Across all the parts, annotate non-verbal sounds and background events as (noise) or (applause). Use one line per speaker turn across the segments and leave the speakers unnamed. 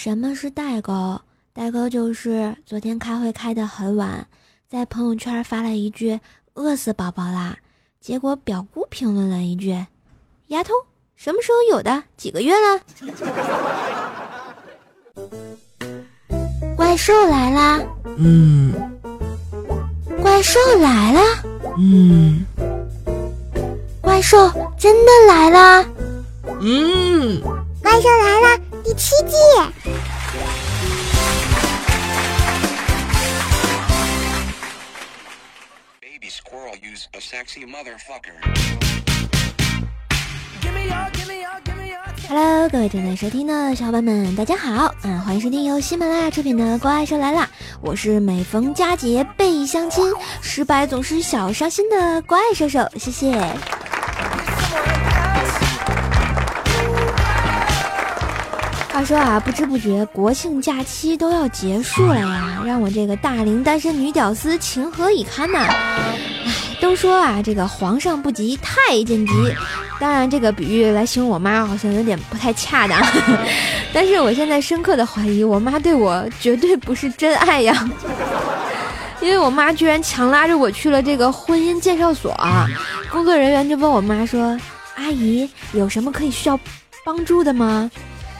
什么是代沟？代沟就是昨天开会开得很晚，在朋友圈发了一句“饿死宝宝啦”，结果表姑评论了一句：“丫头，什么时候有的？几个月了？”怪兽来啦！
嗯
怪兽来啦！
嗯
怪兽真的来啦！
嗯，
怪兽来了第七季
，Baby squirrel use a sexy motherfucker.
Hello，各位正在收听的小伙伴们，大家好，嗯，欢迎收听由喜马拉雅出品的《怪兽来啦》，我是每逢佳节倍相亲，失败总是小伤心的怪兽兽，谢谢。话说啊，不知不觉国庆假期都要结束了呀，让我这个大龄单身女屌丝情何以堪呐！唉，都说啊，这个皇上不急太监急，当然这个比喻来形容我妈好像有点不太恰当，(laughs) 但是我现在深刻的怀疑我妈对我绝对不是真爱呀，(laughs) 因为我妈居然强拉着我去了这个婚姻介绍所，工作人员就问我妈说：“阿姨有什么可以需要帮助的吗？”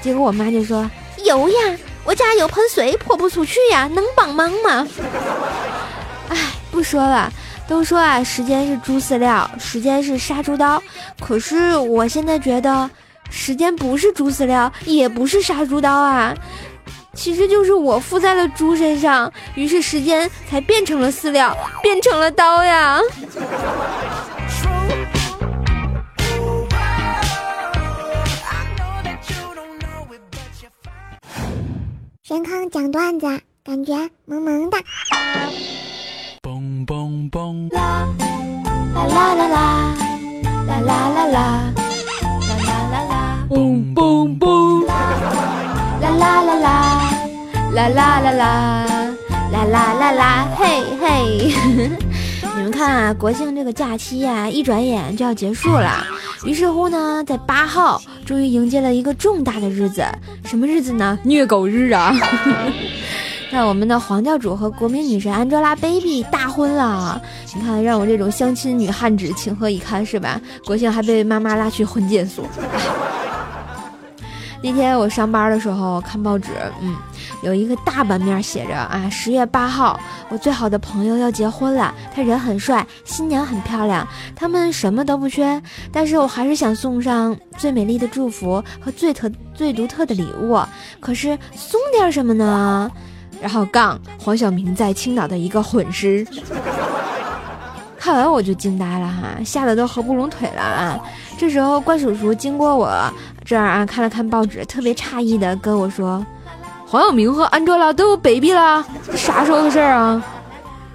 结果我妈就说：“有呀，我家有盆水泼不出去呀，能帮忙吗？”哎，不说了，都说啊，时间是猪饲料，时间是杀猪刀。可是我现在觉得，时间不是猪饲料，也不是杀猪刀啊，其实就是我附在了猪身上，于是时间才变成了饲料，变成了刀呀。
神康讲段子，感觉萌萌的。
蹦蹦蹦，
啦啦啦啦，啦啦啦啦，啦啦啦啦，
蹦蹦蹦，
啦啦啦啦，啦啦啦啦，啦啦啦啦，嘿嘿。你们看啊，国庆这个假期呀、一转眼就要结束了。于是乎呢，在八号终于迎接了一个重大的日子，什么日子呢？虐狗日啊！(laughs) 让我们的黄教主和国民女神 Angelababy 大婚了，你看，让我这种相亲女汉子情何以堪，是吧？国庆还被妈妈拉去婚介所。(laughs) 那天我上班的时候看报纸，嗯，有一个大版面写着啊，十月八号，我最好的朋友要结婚了，他人很帅，新娘很漂亮，他们什么都不缺，但是我还是想送上最美丽的祝福和最特最独特的礼物，可是送点什么呢？然后杠黄晓明在青岛的一个混尸。看完我就惊呆了哈，吓得都合不拢腿了啊！这时候怪叔叔经过我这儿啊，看了看报纸，特别诧异的跟我说：“黄晓明和安卓拉都有 baby 了，这啥时候的事儿啊？”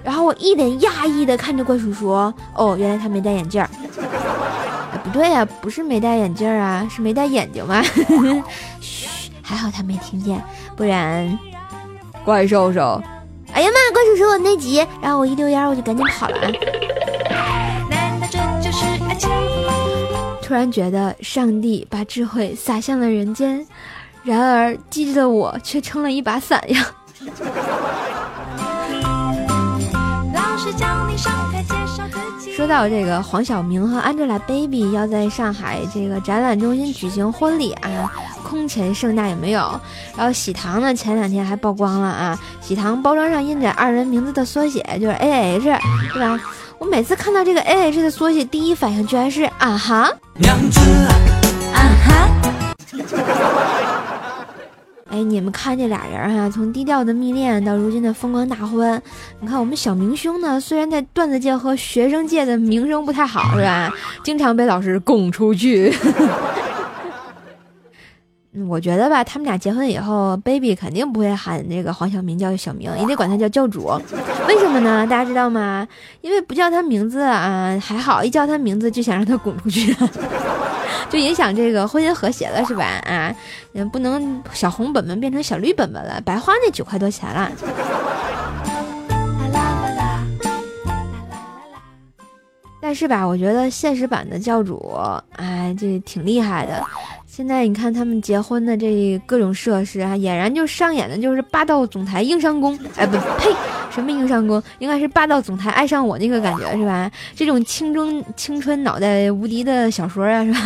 然后我一脸讶异的看着怪叔叔，哦，原来他没戴眼镜儿。哎，不对呀、不是没戴眼镜儿啊，是没戴眼睛吗。(laughs) 嘘，还好他没听见，不然怪兽兽。哎呀妈！怪叔叔，我内急，然后我一溜烟我就赶紧跑了。
难道这就是爱情？
突然觉得上帝把智慧洒向了人间，然而机智的我却撑了一把伞呀。说到这个黄晓明和 Angelababy 要在上海这个展览中心举行婚礼啊，空前盛大有没有？然后喜糖呢，前两天还曝光了啊，喜糖包装上印着二人名字的缩写，就是 A H，对吧？我每次看到这个 A H 的缩写，第一反应居然是啊哈。
娘子啊，
啊哈！哎，你们看这俩人啊，从低调的蜜恋到如今的风光大婚，你看我们小明兄呢，虽然在段子界和学生界的名声不太好，是吧？经常被老师拱出去。(laughs) 我觉得吧，他们俩结婚以后，baby 肯定不会喊这个黄晓明叫小明，也得管他叫教主。为什么呢？大家知道吗？因为不叫他名字啊还好，一叫他名字就想让他滚出去，就影响这个婚姻和谐了，是吧？啊，嗯，不能小红本本变成小绿本本了，白花那九块多钱了。但是吧，我觉得现实版的教主，哎，这挺厉害的。现在你看他们结婚的这各种设施啊，俨然就上演的就是霸道总裁硬上弓，哎不呸，什么硬上弓，应该是霸道总裁爱上我那个感觉是吧？这种青春青春脑袋无敌的小说啊是吧？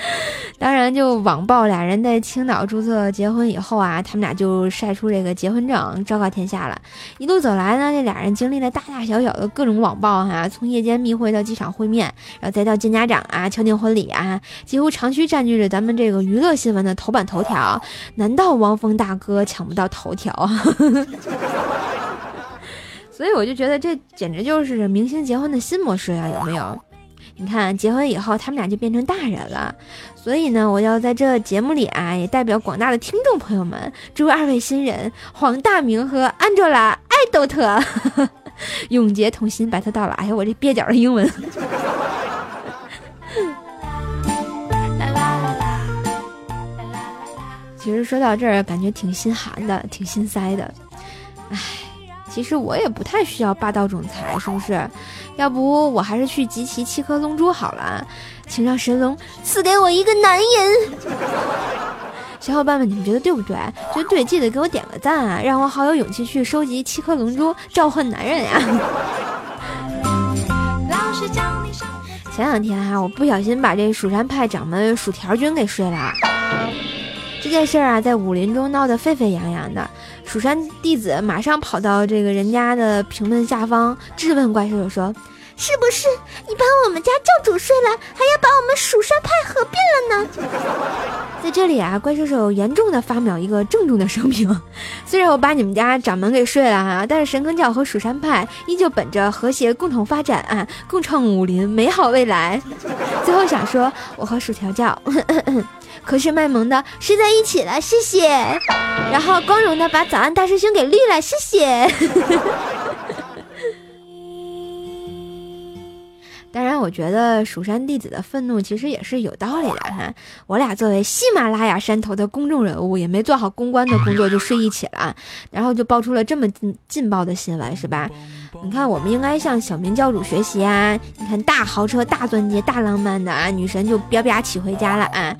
(laughs) 当然，就网曝俩人在青岛注册结婚以后啊，他们俩就晒出这个结婚证，昭告天下了。一路走来呢，这俩人经历了大大小小的各种网曝哈，从夜间密会到机场会面，然后再到见家长啊、敲定婚礼啊，几乎长期占据着咱们这个娱乐新闻的头版头条。难道汪峰大哥抢不到头条？(laughs) 所以我就觉得这简直就是明星结婚的新模式呀，有没有？你看，结婚以后他们俩就变成大人了，所以呢，我要在这节目里啊，也代表广大的听众朋友们，祝二位新人黄大明和安卓拉爱豆特 (laughs) 永结同心，白头到老。哎呀，我这蹩脚的英文。其实说到这儿，感觉挺心寒的，挺心塞的。唉，其实我也不太需要霸道总裁，是不是？要不我还是去集齐七颗龙珠好了，请让神龙赐给我一个男人。(laughs) 小伙伴们，你们觉得对不对？觉得对，记得给我点个赞啊，让我好有勇气去收集七颗龙珠，召唤男人呀！(laughs) 前两天哈，我不小心把这蜀山派掌门薯条君给睡了。这件事儿啊，在武林中闹得沸沸扬扬的。蜀山弟子马上跑到这个人家的评论下方质问怪兽说：“
是不是你把我们家教主睡了，还要把我们蜀山派合并了
呢？”在这里啊，怪兽兽严重的发表一个郑重的声明：(laughs) 虽然我把你们家掌门给睡了哈，但是神坑教和蜀山派依旧本着和谐共同发展啊，共创武林美好未来。最后想说，我和薯条教。(laughs) 可是卖萌的睡在一起了，谢谢。然后光荣的把早安大师兄给绿了，谢谢。(laughs) 当然，我觉得蜀山弟子的愤怒其实也是有道理的哈。我俩作为喜马拉雅山头的公众人物，也没做好公关的工作就睡一起了，然后就爆出了这么劲爆的新闻，是吧？你看，我们应该向小明教主学习啊！你看，大豪车、大钻戒、大浪漫的啊，女神就彪彪骑回家了啊！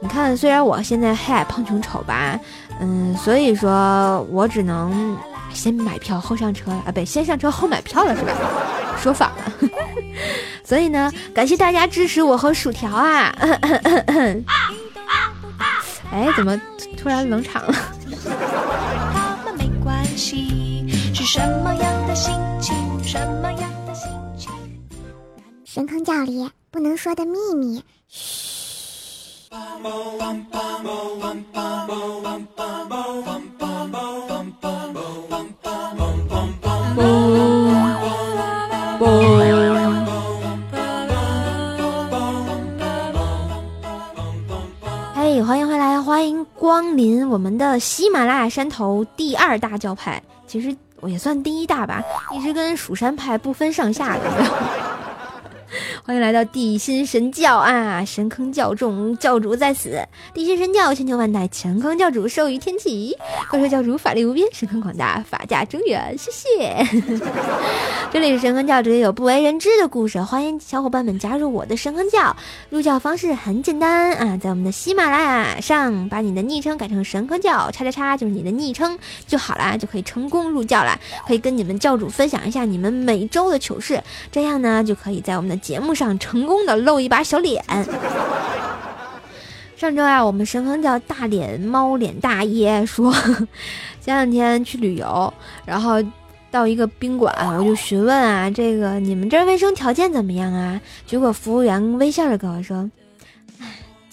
你看，虽然我现在黑矮胖穷丑吧，嗯，所以说我只能先买票后上车啊，不，先上车后买票了是吧？(laughs) 说反了。(laughs) 所以呢，感谢大家支持我和薯条啊！(laughs) 哎，怎么突然冷场了？
神坑教里不能说的秘密，
嘿，欢迎回来，欢迎光临我们的喜马拉雅山头第二大教派，其实我也算第一大吧，一直跟蜀山派不分上下的。(laughs) 欢迎来到地心神教啊！神坑教众教主在此，地心神教千秋万代，神坑教主寿于天启，怪兽教主法力无边，神坑广大，法驾中原。谢谢。(laughs) 这里是神坑教，这里有不为人知的故事，欢迎小伙伴们加入我的神坑教。入教方式很简单啊，在我们的喜马拉雅上把你的昵称改成神坑教叉叉叉，就是你的昵称就好了，就可以成功入教了。可以跟你们教主分享一下你们每周的糗事，这样呢就可以在我们的节目。上成功的露一把小脸。上周啊，我们神坑叫大脸猫脸大爷说，前两天去旅游，然后到一个宾馆，我就询问啊，这个你们这卫生条件怎么样啊？结果服务员微笑着跟我说：“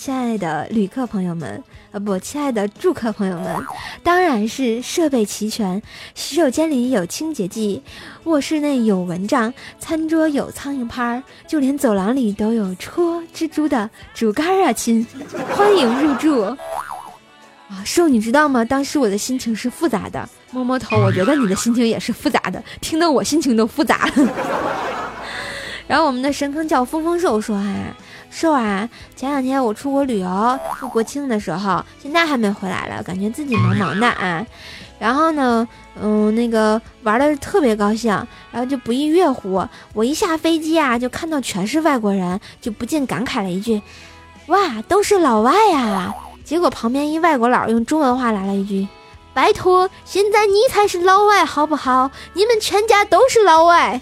亲爱的旅客朋友们。”啊不，亲爱的住客朋友们，当然是设备齐全，洗手间里有清洁剂，卧室内有蚊帐，餐桌有苍蝇拍儿，就连走廊里都有戳蜘蛛的竹竿啊亲，(laughs) 欢迎入住。啊，瘦，你知道吗？当时我的心情是复杂的。摸摸头，我觉得你的心情也是复杂的，听得我心情都复杂了。(laughs) 然后我们的神坑叫风风兽说啊。瘦啊！前两天我出国旅游，过国庆的时候，现在还没回来了，感觉自己忙忙的啊。然后呢，嗯，那个玩的特别高兴，然后就不亦乐乎。我一下飞机啊，就看到全是外国人，就不禁感慨了一句：“哇，都是老外呀！结果旁边一外国佬用中文话来了一句：“拜托，现在你才是老外好不好？你们全家都是老外。”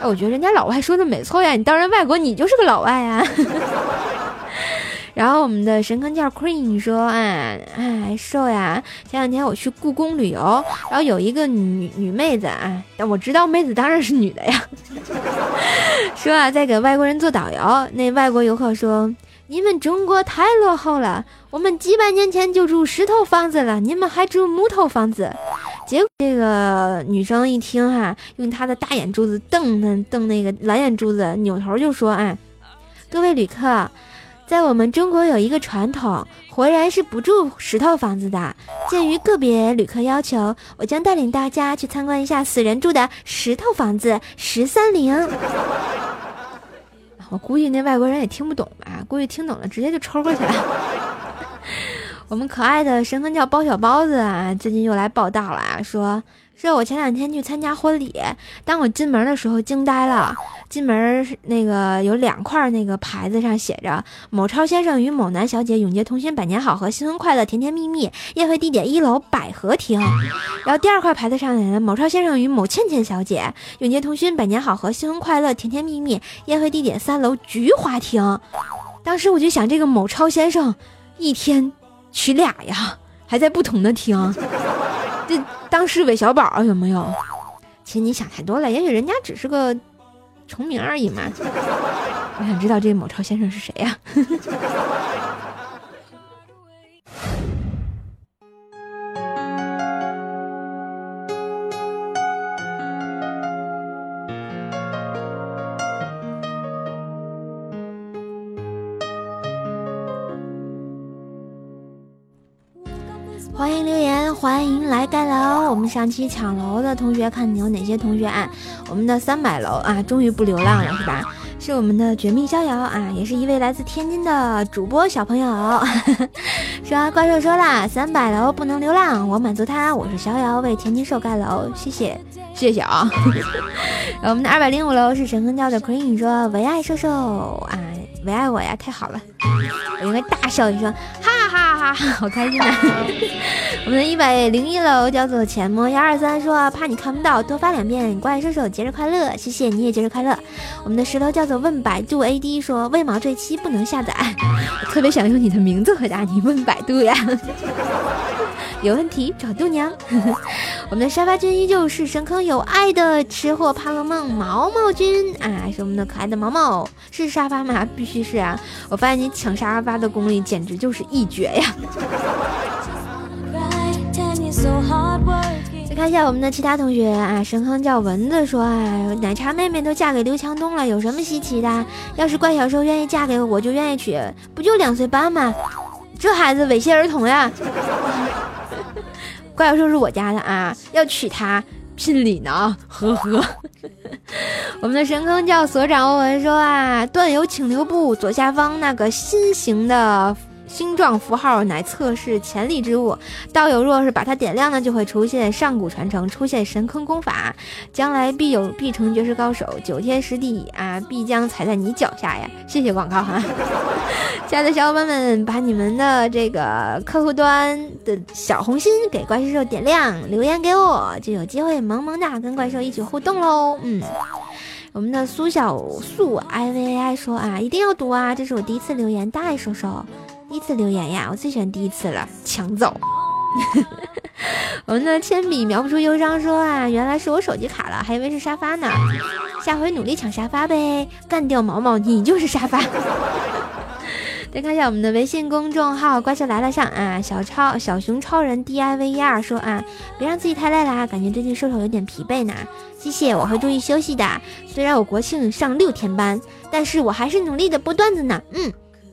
哎，我觉得人家老外说的没错呀，你当然外国，你就是个老外呀。(laughs) 然后我们的神坑叫 Queen 说：“哎哎，瘦呀！前两天我去故宫旅游，然后有一个女女妹子啊，但我知道妹子当然是女的呀。(laughs) 说啊，在给外国人做导游，那外国游客说：‘你们中国太落后了，我们几百年前就住石头房子了，你们还住木头房子。’结果这个女生一听哈，用她的大眼珠子瞪瞪瞪那个蓝眼珠子，扭头就说：‘哎，各位旅客。’”在我们中国有一个传统，活人是不住石头房子的。鉴于个别旅客要求，我将带领大家去参观一下死人住的石头房子十三陵。(laughs) 我估计那外国人也听不懂吧？估计听懂了直接就抽过去了。我们可爱的神坑叫包小包子啊，最近又来报道了啊，说。是我前两天去参加婚礼，当我进门的时候惊呆了。进门那个有两块那个牌子，上写着“某超先生与某男小姐永结同心，百年好合，新婚快乐，甜甜蜜蜜”。宴会地点一楼百合厅。然后第二块牌子上写着“某超先生与某倩倩小姐永结同心，百年好合，新婚快乐，甜甜蜜蜜”。宴会地点三楼菊花厅。当时我就想，这个某超先生一天娶俩呀，还在不同的厅。这当时韦小宝有没有？其实你想太多了，也许人家只是个重名而已嘛。我想知道这某超先生是谁呀？欢迎留言，欢迎来盖楼。我们上期抢楼的同学，看你有哪些同学啊？我们的三百楼啊，终于不流浪了，是吧？是我们的绝命逍遥啊，也是一位来自天津的主播小朋友。(laughs) 说怪兽说了，三百楼不能流浪，我满足他。我是逍遥，为天津兽盖楼，谢谢谢谢啊。(laughs) 我们的二百零五楼是神坑教的 Queen 说，唯爱兽兽啊，唯爱我呀，太好了，我应该大笑一声，哈。哈，好开心啊！(laughs) 我们的一百零一楼叫做钱摸幺二三说怕你看不到，多发两遍。怪兽手节日快乐，谢谢你也节日快乐。我们的石头叫做问百度 AD 说为毛这期不能下载？(laughs) 我特别想用你的名字回答你，问百度呀。有问题找度娘。(laughs) 我们的沙发君依旧是神坑有爱的吃货怕了梦毛毛君啊，是我们的可爱的毛毛，是沙发吗？(laughs) 必须是啊！我发现你抢沙发的功力简直就是一绝呀。(laughs) 再看一下我们的其他同学啊，神坑叫蚊子说啊，奶茶妹妹都嫁给刘强东了，有什么稀奇的？要是怪小兽愿意嫁给我，我就愿意娶，不就两岁半吗？这孩子猥亵儿童呀！怪兽是我家的啊，要娶她聘礼呢，呵呵。(laughs) 我们的神坑教所长欧文说啊，段友请留步，左下方那个心形的。星状符号乃测试潜力之物，道友若是把它点亮呢，就会出现上古传承，出现神坑功法，将来必有必成绝世高手，九天十地啊，必将踩在你脚下呀！(laughs) 谢谢广告哈，亲爱的小伙伴们，把你们的这个客户端的小红心给怪兽兽点亮，留言给我，就有机会萌萌哒跟怪兽一起互动喽。嗯，我们的苏小素 I V I 说啊，一定要读啊，这是我第一次留言，大爱兽兽。第一次留言呀，我最喜欢第一次了，抢走。(laughs) 我们的铅笔描不出忧伤，说啊，原来是我手机卡了，还以为是沙发呢。下回努力抢沙发呗，干掉毛毛，你就是沙发。(laughs) 再看一下我们的微信公众号“怪兽来了”上啊，小超小熊超人 D I V E R 说啊，别让自己太累了，感觉最近瘦瘦有点疲惫呢。谢谢，我会注意休息的。虽然我国庆上六天班，但是我还是努力的播段子呢。嗯。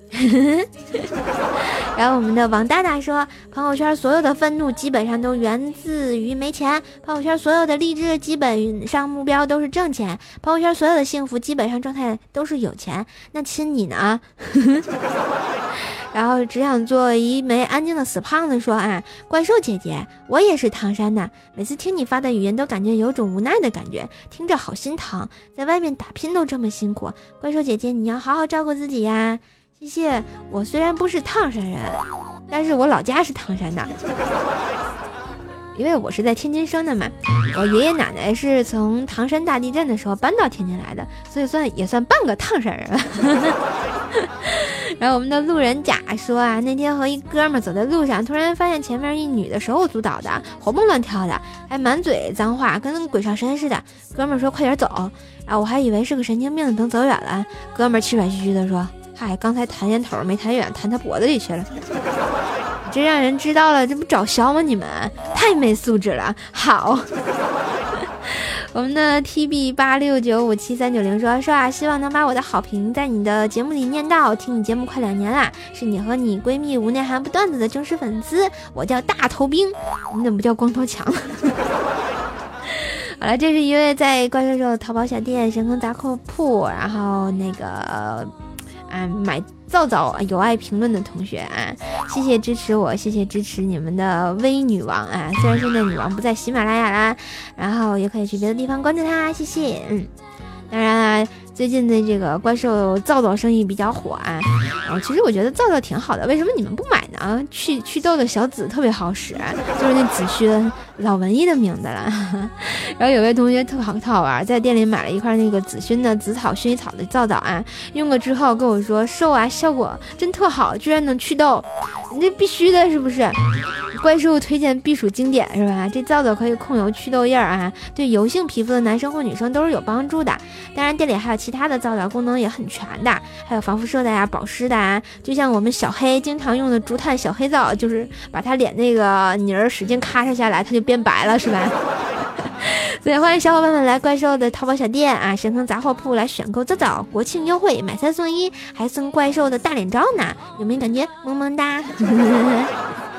(laughs) 然后我们的王大大说，朋友圈所有的愤怒基本上都源自于没钱，朋友圈所有的励志基本上目标都是挣钱，朋友圈所有的幸福基本上状态都是有钱。那亲你呢？(laughs) 然后只想做一枚安静的死胖子说啊，怪兽姐姐，我也是唐山的，每次听你发的语音都感觉有种无奈的感觉，听着好心疼，在外面打拼都这么辛苦，怪兽姐姐你要好好照顾自己呀。谢谢。我虽然不是唐山人，但是我老家是唐山的，因为我是在天津生的嘛。我爷爷奶奶是从唐山大地震的时候搬到天津来的，所以算也算半个唐山人。(laughs) 然后我们的路人甲说啊，那天和一哥们走在路上，突然发现前面一女的手舞足蹈的，活蹦乱跳的，还满嘴脏话，跟鬼上身似的。哥们说快点走，啊，我还以为是个神经病，等走远了，哥们气喘吁吁的说，嗨，刚才弹烟头没弹远，弹他脖子里去了。这让人知道了，这不找削吗？你们太没素质了。好。(laughs) 我们的 T B 八六九五七三九零说说啊，希望能把我的好评在你的节目里念到。听你节目快两年啦，是你和你闺蜜无内涵不段子的忠实粉丝。我叫大头兵，你怎么不叫光头强？(laughs) 好了，这是一位在怪兽兽淘宝小店、神坑杂货铺，然后那个啊买。皂皂有爱评论的同学啊，谢谢支持我，谢谢支持你们的微女王啊！虽然现在女王不在喜马拉雅啦，然后也可以去别的地方关注她，谢谢。嗯，当然。最近的这个怪兽皂皂生意比较火啊，啊，其实我觉得皂皂挺好的，为什么你们不买呢？祛祛痘的小紫特别好使，(laughs) 就是那紫薰，老文艺的名字了。(laughs) 然后有位同学特好特好玩，在店里买了一块那个紫薰的紫草薰衣草的皂皂啊，用过之后跟我说瘦啊，效果真特好，居然能祛痘，那必须的是不是？怪兽推荐避暑经典是吧？这皂皂可以控油祛痘印儿啊，对油性皮肤的男生或女生都是有帮助的。当然店里还有其他的皂皂功能也很全的，还有防辐射的呀、保湿的啊。就像我们小黑经常用的竹炭小黑皂，就是把他脸那个泥儿使劲咔嚓下来，他就变白了，是吧？(laughs) 所以欢迎小伙伴们来怪兽的淘宝小店啊，神坑杂货铺来选购皂皂，国庆优惠买三送一，还送怪兽的大脸照呢，有没有感觉萌萌哒？(laughs)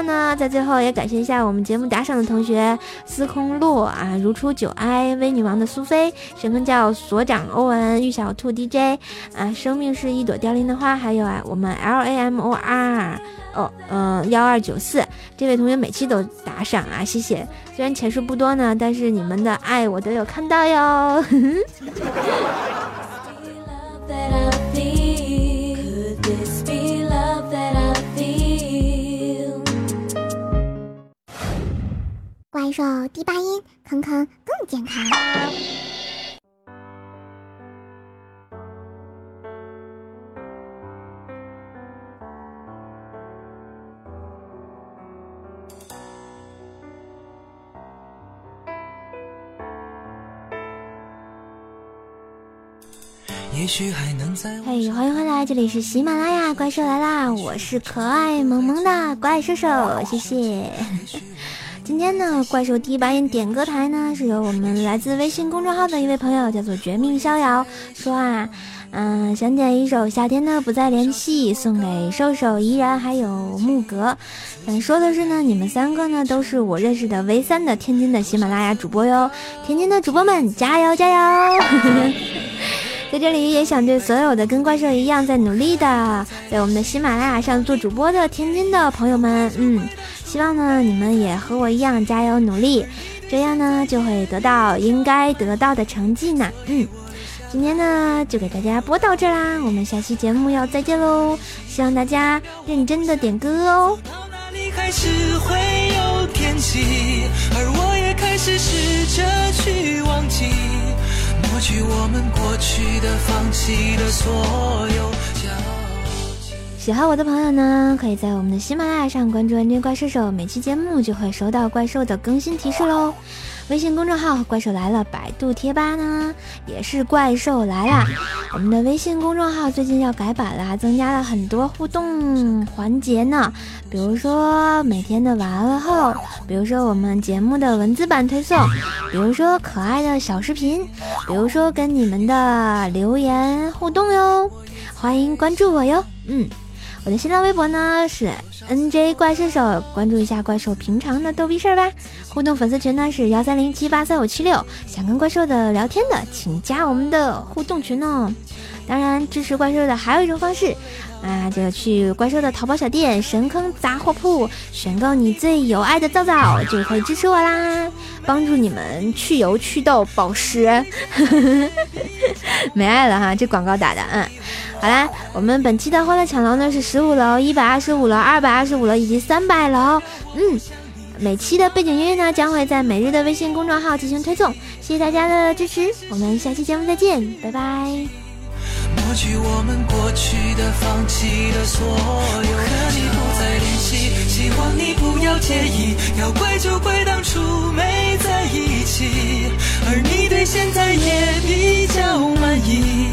同样呢，在最后也感谢一下我们节目打赏的同学：司空洛啊，如初九哀，微女王的苏菲，神坑教所长欧文，玉小兔 DJ 啊，生命是一朵凋零的花，还有啊，我们 L A M O R 哦，嗯，幺二九四这位同学每期都打赏啊，谢谢。虽然钱数不多呢，但是你们的爱我都有看到哟。(laughs)
怪兽第八音，坑坑更健康。
也许还能在
嘿，欢迎回来，这里是喜马拉雅，怪兽来啦！我是可爱萌萌的怪兽兽，谢谢。今天呢，怪兽第一把音点歌台呢，是由我们来自微信公众号的一位朋友，叫做绝命逍遥，说啊，嗯，想点一首《夏天的不再联系》，送给瘦瘦、依然还有木格。想说的是呢，你们三个呢，都是我认识的唯三的天津的喜马拉雅主播哟，天津的主播们加油加油！(laughs) 在这里也想对所有的跟怪兽一样在努力的，在我们的喜马拉雅上做主播的天津的朋友们，嗯。希望呢，你们也和我一样加油努力，这样呢就会得到应该得到的成绩呢。嗯，今天呢就给大家播到这啦，我们下期节目要再见喽，希望大家认真的点歌哦。
开始会有天气，而我也开始试着去忘记，抹去我们过去的、放弃的所有
喜欢我的朋友呢，可以在我们的喜马拉雅上关注“恩怪兽兽”，每期节目就会收到怪兽的更新提示喽。微信公众号“怪兽来了”，百度贴吧呢也是“怪兽来了”。我们的微信公众号最近要改版了，增加了很多互动环节呢，比如说每天的晚安问候，比如说我们节目的文字版推送，比如说可爱的小视频，比如说跟你们的留言互动哟。欢迎关注我哟，嗯。我的新浪微博呢是 N J 怪兽手，关注一下怪兽平常的逗逼事儿吧。互动粉丝群呢是幺三零七八三五七六，想跟怪兽的聊天的，请加我们的互动群哦。当然，支持怪兽的还有一种方式啊，就去怪兽的淘宝小店神坑杂货铺选购你最有爱的皂皂，就可以支持我啦，帮助你们去油、祛痘、保湿。(laughs) 没爱了哈，这广告打的，嗯。好啦，我们本期的欢乐抢楼呢是十五楼、一百二十五楼、二百二十五楼以及三百楼。嗯，每期的背景音乐呢将会在每日的微信公众号进行推送，谢谢大家的支持，我们下期节目再见，拜拜。
抹去我们过去的、放弃的所有，和你不再联系，希望你不要介意。要怪就怪当初没在一起，而你对现在也比较满意，